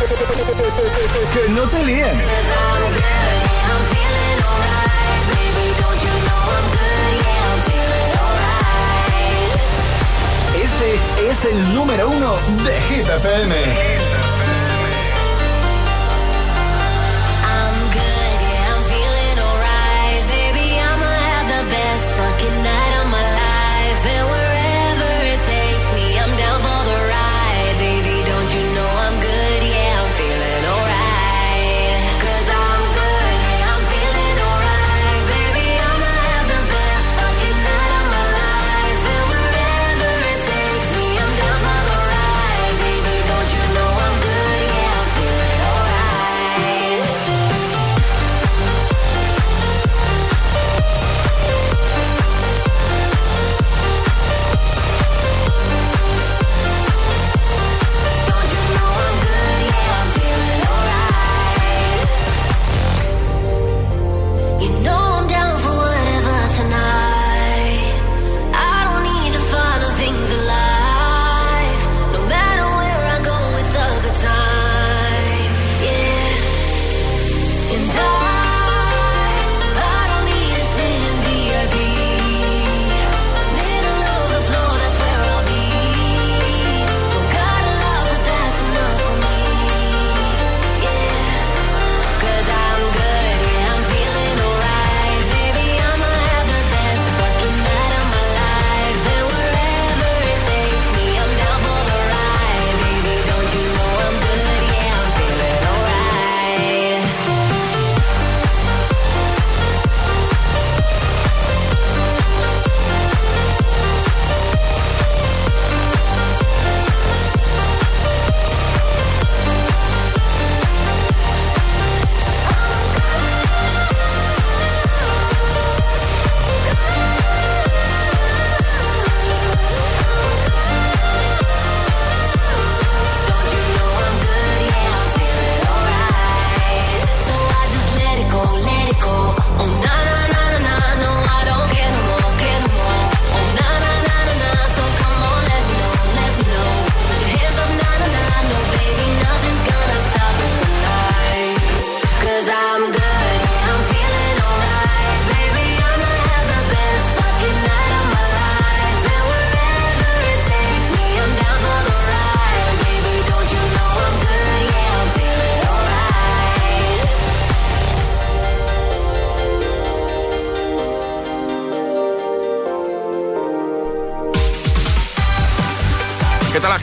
Que no te líen. Este es el número uno de Hit FM. Best fucking night of my life.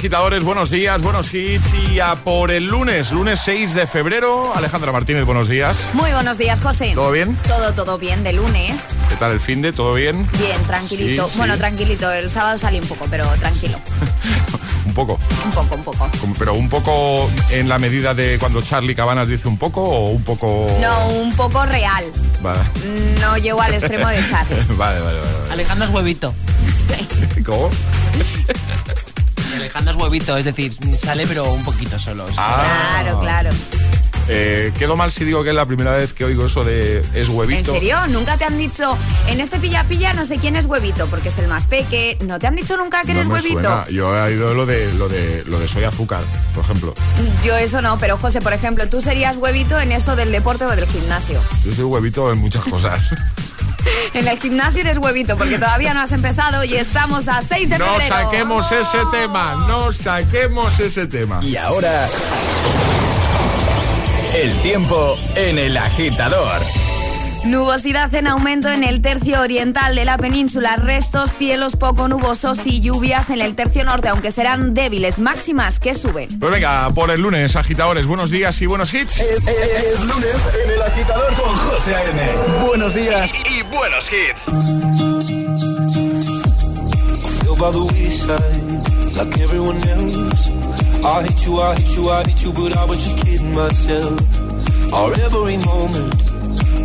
Agitadores? Buenos días, buenos hits y a por el lunes, lunes 6 de febrero. Alejandra Martínez, buenos días. Muy buenos días, José. ¿Todo bien? Todo, todo bien de lunes. ¿Qué tal el fin de? ¿Todo bien? Bien, tranquilito. Sí, sí. Bueno, tranquilito. El sábado salí un poco, pero tranquilo. Un poco. Un poco, un poco. Pero un poco en la medida de cuando Charlie Cabanas dice un poco o un poco... No, un poco real. Vale. No llego al extremo de Charlie. vale, vale, vale. Alejandro es huevito. ¿Cómo? Alejandro es huevito, es decir, sale pero un poquito solo. Ah. Claro, claro. Eh, quedo mal si digo que es la primera vez que oigo eso de es ¿En huevito. serio? ¿Nunca te han dicho, en este pilla pilla no sé quién es huevito, porque es el más peque? ¿No te han dicho nunca que No eres me huevito? suena. Yo he oído lo de, lo de lo de soy azúcar, por ejemplo. Yo eso no, pero José, por ejemplo, tú serías huevito en esto del deporte o del gimnasio. Yo soy huevito en muchas cosas. En el gimnasio eres huevito, porque todavía no has empezado y estamos a 6 de No febrero. saquemos ese tema, no saquemos ese tema. Y ahora, el tiempo en el agitador. Nubosidad en aumento en el tercio oriental de la península, restos, cielos poco nubosos y lluvias en el tercio norte, aunque serán débiles, máximas que suben. Pues venga, por el lunes, agitadores, buenos días y buenos hits. Eh, eh, eh, es, lunes en el agitador con José A.M. Buenos días y, buenos hits. I hate you, I hate you, I hate you, but I was just kidding myself. Our every moment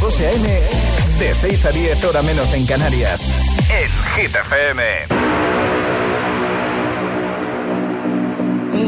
José A.M. De 6 a 10, hora menos en Canarias. En Hit FM.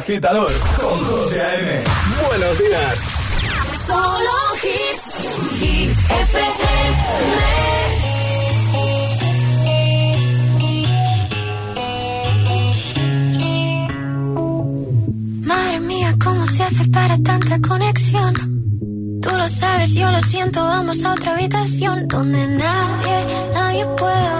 agitador con José A.M. Buenos días. Solo hits. Hit FM. cómo se hace para tanta conexión. Tú lo sabes, yo lo siento, vamos a otra habitación donde nadie, nadie puede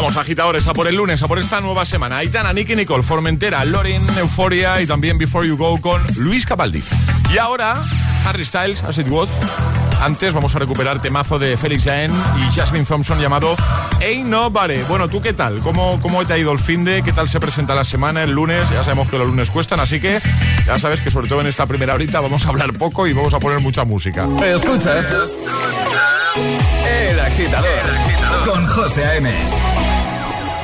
Vamos, agitadores, a por el lunes, a por esta nueva semana. Aitana, Nicky Nicole, Formentera, Lorin, Euforia y también Before You Go con Luis Capaldi. Y ahora, Harry Styles, As It Was. Antes vamos a recuperar temazo de Félix Jaén y Jasmine Thompson llamado Hey Nobody. Bueno, ¿tú qué tal? ¿Cómo, ¿Cómo te ha ido el fin de? ¿Qué tal se presenta la semana, el lunes? Ya sabemos que los lunes cuestan, así que ya sabes que sobre todo en esta primera horita vamos a hablar poco y vamos a poner mucha música. Escucha. El agitador, el agitador. con José A.M.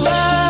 love.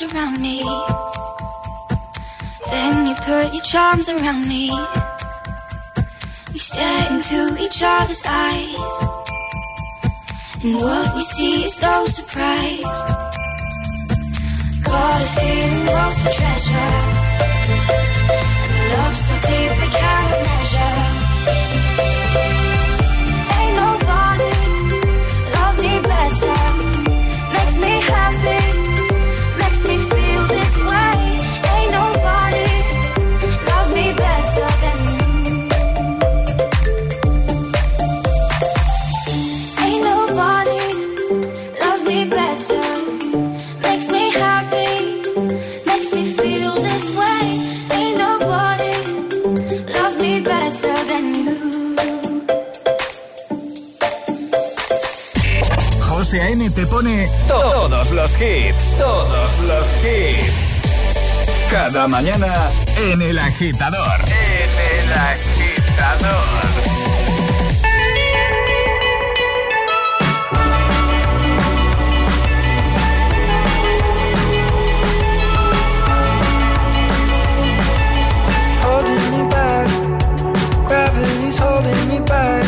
arms around me. Then you put your charms around me. We stare into each other's eyes. And what we see is no surprise. Got a feeling lost for treasure. Love so deep we can't pone todos los hits, todos los hits. Cada mañana en el agitador. En el agitador. holding me back.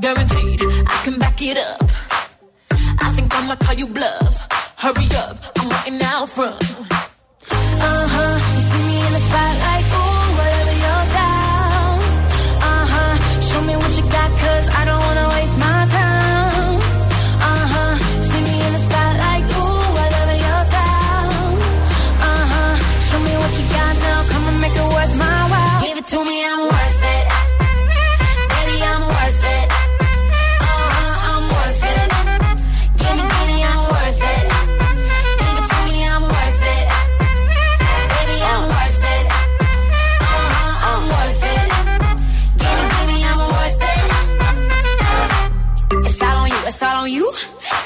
guaranteed I can back it up. I think I'ma call you bluff. Hurry up, I'm waiting out front. Uh huh,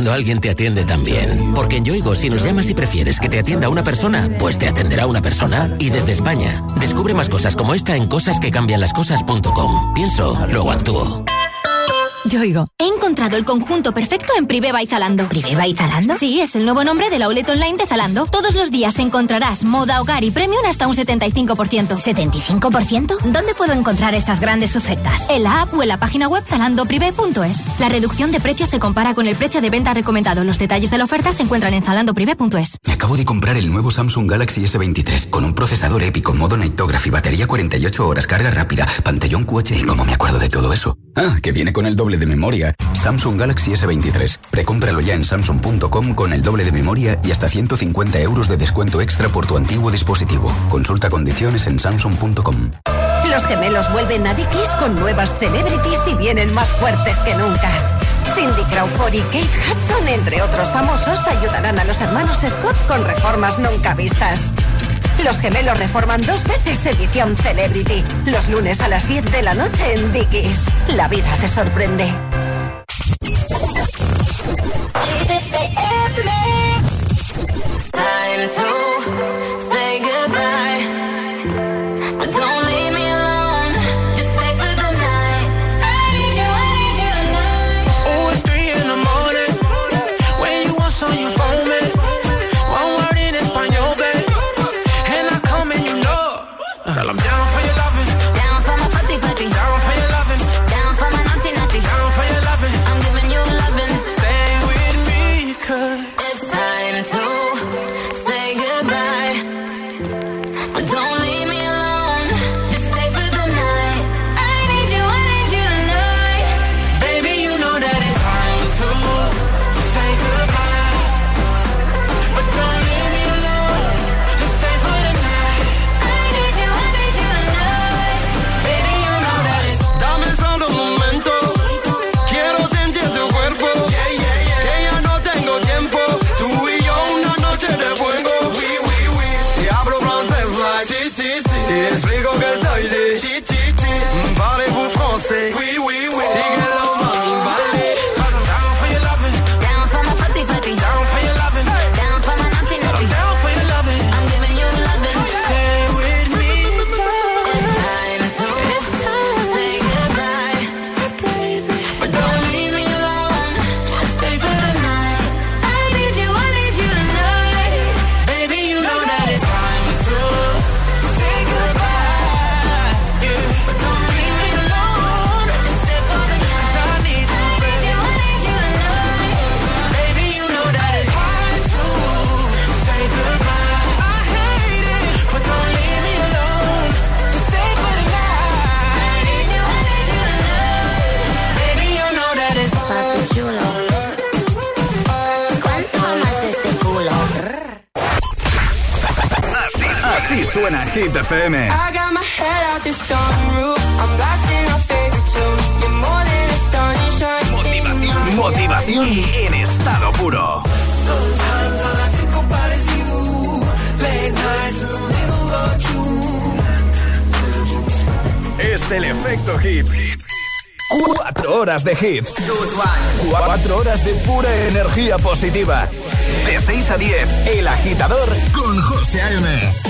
cuando alguien te atiende tan bien? Porque en Yoigo, si nos llamas y prefieres que te atienda una persona, pues te atenderá una persona. Y desde España, descubre más cosas como esta en cosasquecambianlascosas.com. Pienso, luego actúo. Yo oigo. He encontrado el conjunto perfecto en Privé by Zalando. ¿Privé by Zalando? Sí, es el nuevo nombre del outlet online de Zalando. Todos los días encontrarás moda, hogar y premium hasta un 75%. ¿75%? ¿Dónde puedo encontrar estas grandes ofertas? En la app o en la página web zalandoprivé.es. La reducción de precios se compara con el precio de venta recomendado. Los detalles de la oferta se encuentran en zalandoprivé.es. Acabo de comprar el nuevo Samsung Galaxy S23 con un procesador épico, modo Nightography, batería 48 horas, carga rápida, pantallón QHD. ¿Y cómo me acuerdo de todo eso? Ah, que viene con el doble de memoria. Samsung Galaxy S23. Precómpralo ya en samsung.com con el doble de memoria y hasta 150 euros de descuento extra por tu antiguo dispositivo. Consulta condiciones en samsung.com. Los gemelos vuelven a Dickies con nuevas celebrities y vienen más fuertes que nunca. Cindy Crawford y Kate Hudson, entre otros famosos, ayudarán a los hermanos Scott con reformas nunca vistas. Los gemelos reforman dos veces edición Celebrity. Los lunes a las 10 de la noche en Dickies. La vida te sorprende. Nights in the middle of June. Es el efecto hit. Cuatro horas de hits. Cuatro horas de pura energía positiva. De 6 a 10, El Agitador con José A.M.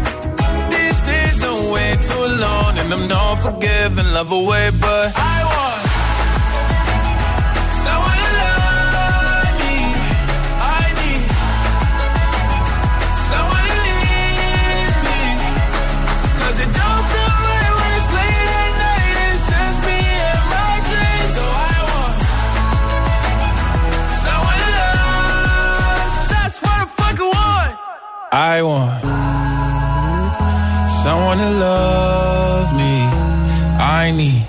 Way too alone. And I'm not forgiving, love away, but I want someone to love me. I need someone who needs me. 'Cause it don't feel right when it's late at night and it's just me and my dreams. So I want someone to love. That's what I fucking want. I want someone to love me. I need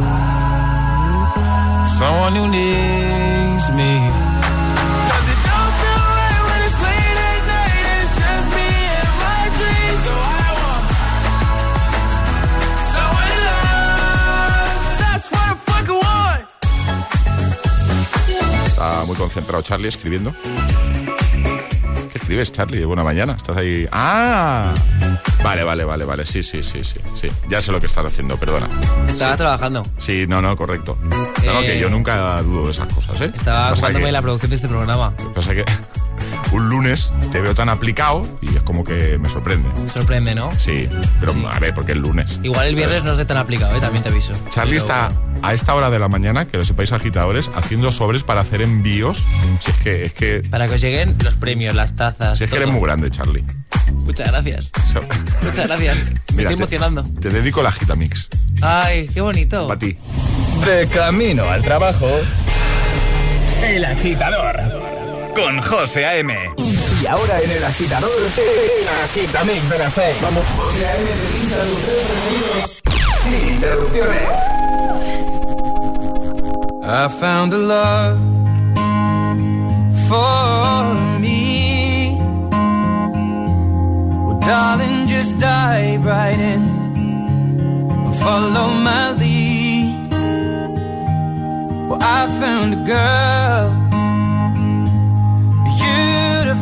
someone who needs me. 'Cause it don't feel right when it's late at night and it's just me and my dreams. So I want someone to love. That's what I fucking want. Está muy concentrado Charlie escribiendo. ¿Qué escribes, Charlie? Buena mañana. Estás ahí. ¡Ah! Vale, vale, vale, vale. Sí, sí, sí, sí. sí. Ya sé lo que estás haciendo, perdona. Estaba trabajando. Sí, no, no, correcto. No, no, Eh, que yo nunca dudo de esas cosas, ¿eh? Estaba Pasa ocupándome que- la producción de este programa. Pasa que un lunes te veo tan aplicado y es como que me sorprende. Sorprende, ¿no? Sí, pero a ver, porque es lunes. Igual el viernes no sé tan aplicado, ¿eh? también te aviso. Charlie Pero está a esta hora de la mañana, que lo sepáis agitadores, haciendo sobres para hacer envíos. Si es que, es que, Para que os lleguen los premios, las tazas. si es que eres muy grande, Charlie. Muchas gracias. Muchas gracias. Me mira, estoy te- emocionando. Te, dedico la Gitamix. Ay, qué bonito. Para ti. De camino al trabajo. El Agitador. Con José A.M. Y ahora en el Agitador, el Agitamix de las 6. Vamos. José A.M. tres preferidos. Sin interrupciones. I found a love for me. Well, darling, just dive right in. Follow my lead. Well, I found a girl,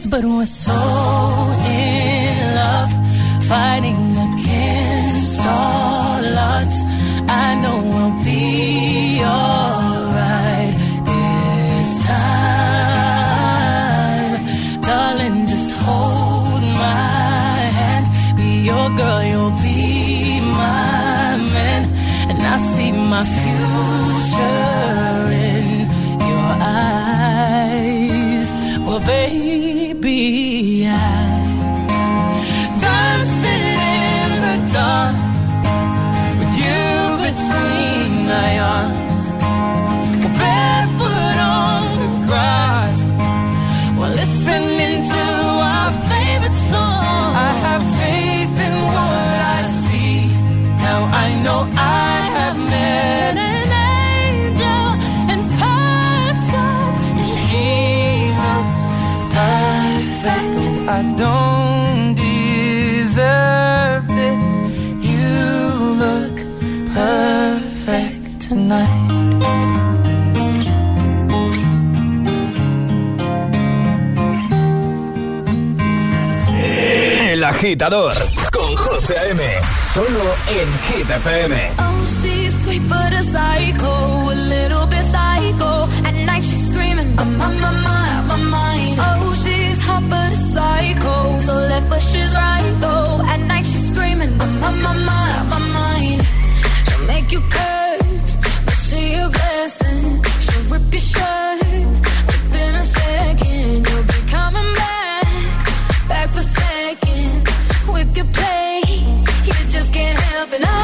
Let's me. agitador con José A.M. Solo en Hit FM. Oh, she's sweet but a psycho, a little bit psycho. At night she's screaming, I'm on my mind, my mind. Oh, she's hot but a psycho, so left but she's right though. At night she's screaming, I'm on my mind, my mind. She'll make you curse, but she a blessing. She'll rip your shirt. took your play. You just can't help it. No,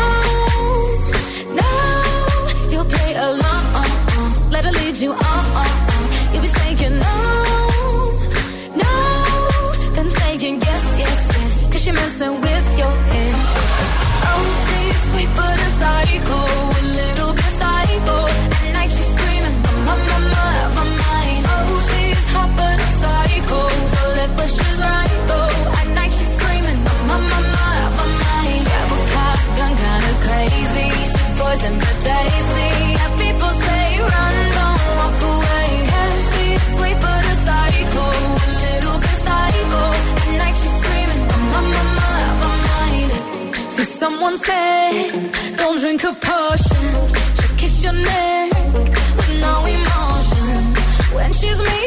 no, you'll play along. Let her lead you on. You'll be saying no, no, then saying yes, yes, yes. Cause you're messing with passionate with no emotion. When she's me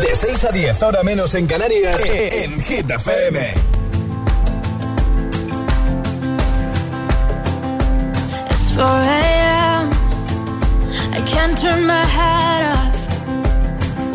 De 6 a 10, ahora menos en Canarias, en Hit FM. It's 4 a.m. I can't turn my head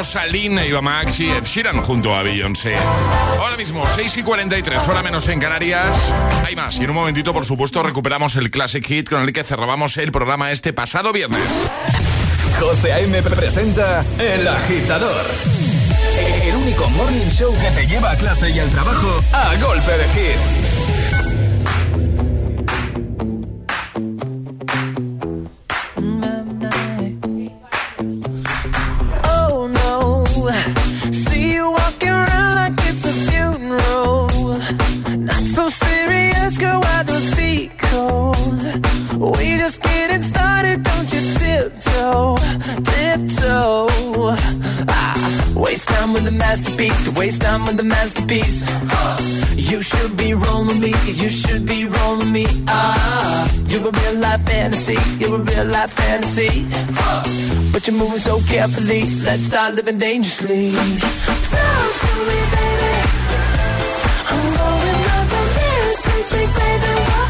Rosalina, Iba Max y Ed Sheeran junto a Beyoncé. Ahora mismo, 6 y 43, hora menos en Canarias. Hay más. Y en un momentito, por supuesto, recuperamos el Classic Hit con el que cerrábamos el programa este pasado viernes. José A.M. presenta El Agitador. El único morning show que te lleva a clase y al trabajo a golpe de hits. Masterpiece. You should be rolling me, you should be rolling me. Ah, you're a real life fantasy, you're a real life fantasy. But you're moving so carefully, let's start living dangerously. Talk to me, baby. I'm going up from here since we played the.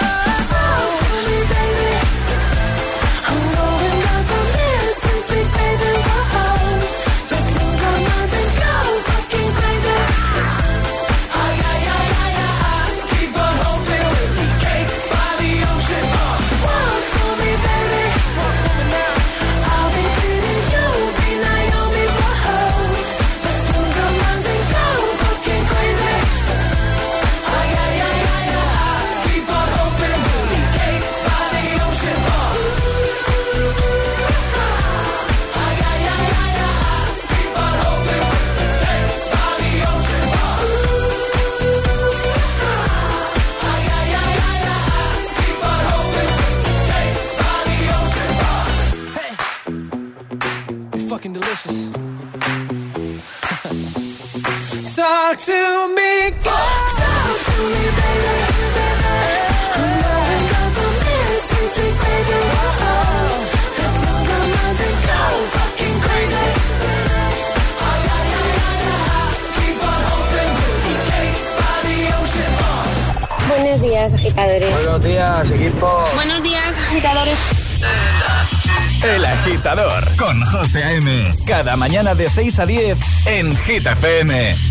6 a 10 en Hit FM.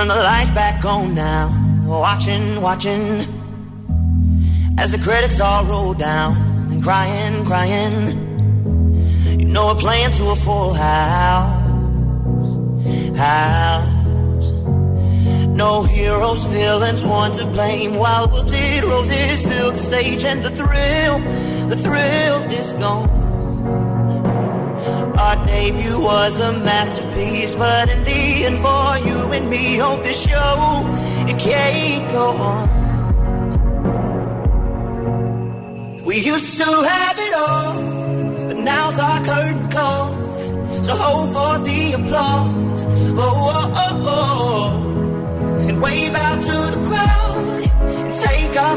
Turn the lights back on now. Watching, watching. As the credits all roll down and crying, crying. You know we're playing to a full house. House. No heroes, villains, one to blame. While wilted roses fill the stage and the thrill, the thrill is gone. Our debut was a masterpiece, but in the end, for you and me on this show. It can't go on. We used to have it all, but now's our curtain call. So hold for the applause. Oh, oh, oh, oh. And wave out to the crowd and take our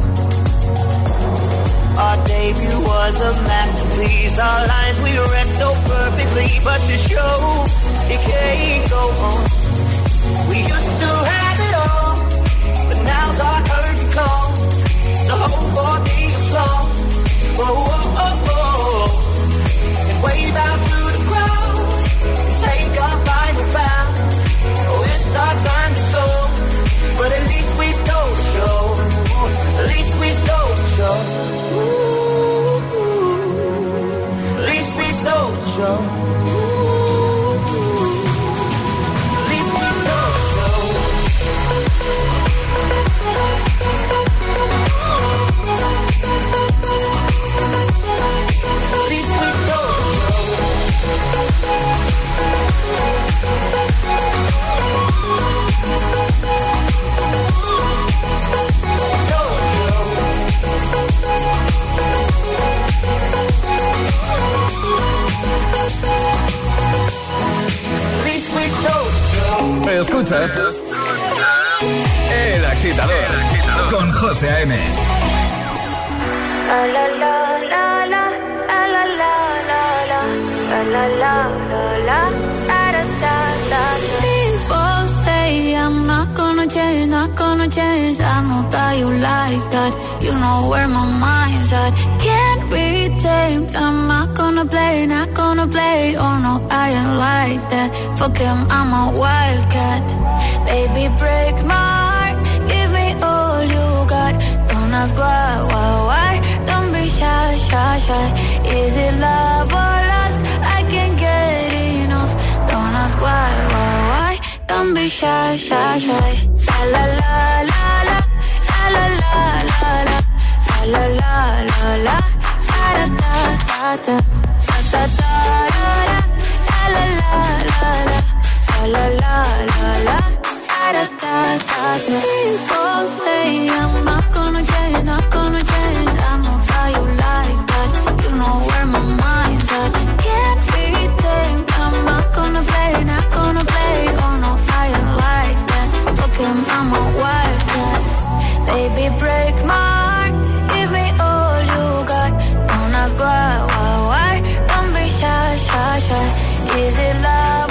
Our debut was a masterpiece. Our lines we read so perfectly, but the show it can't go on. We used to have it all, but now's our curtain call. So hold for the applause. Whoa, whoa, whoa, whoa. And wave la la la da da. People say I'm not gonna change, not gonna change. I know how you like that. You know where my mind's at. Can't be tamed. I'm not gonna play, not gonna play. Oh no, I ain't like that. Fuck him, I'm a wildcat. Baby, break my heart. Give me all you got. Don't ask why, why, why. Don't be shy, shy, shy. Is it love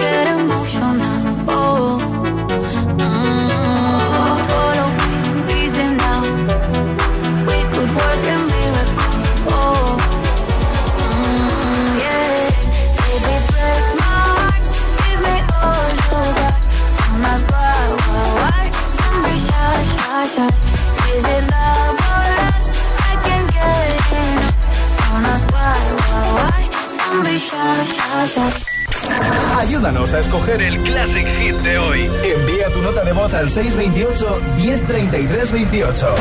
Ayúdanos a escoger el Classic Hit de hoy. Envía tu nota de voz al 628 1033 28.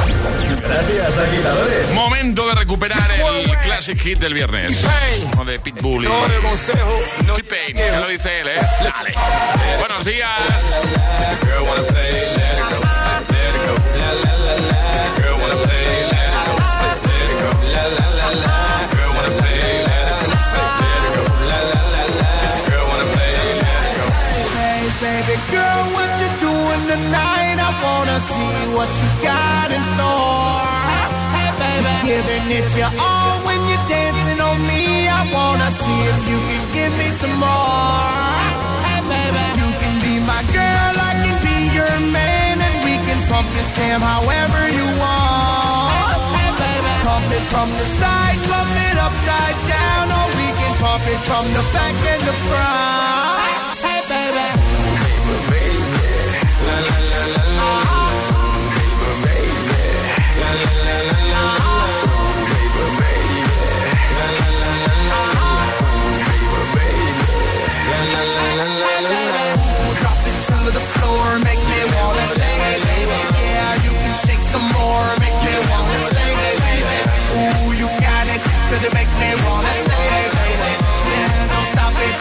Gracias, agitadores. Momento de recuperar el Classic Hit del viernes. O de Pitbull y T-Pain, que lo dice él, ¿eh? Dale. Buenos días. Wanna see what you got in store. Hey, baby, giving it your all when you're dancing on me. I wanna see if you can give me some more. Hey, baby, you can be my girl, I can be your man, and we can pump this jam however you want. Hey, baby, pump it from the side, pump it upside down, or we can pump it from the back and the front. Hey, baby. La la la la la. Cause it make me wanna say, baby. Yeah, don't stop it.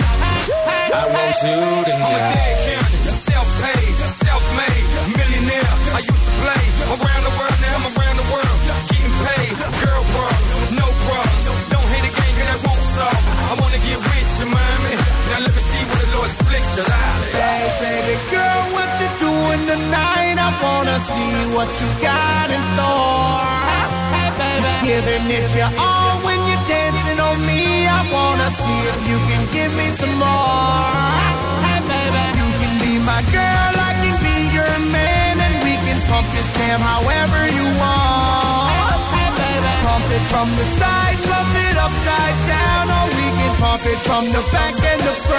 I want you to I'm a know. dead county, self-paid, self-made, millionaire. I used to play around the world, now I'm around the world, getting paid. Girl problems, no problems. Don't hate a game, 'cause that won't solve. I wanna get with you, mommy. Now let me see what the Lord split you out. Hey, baby girl, what you doing tonight? I wanna see what you got in store. Hey, baby, giving it your all when I wanna see if you can give me some more. Hey, baby, you can be my girl, I can be your man, and we can pump this jam however you want. Hey, baby, pump it from the side, pump it upside down, or we can pump it from the back and the front.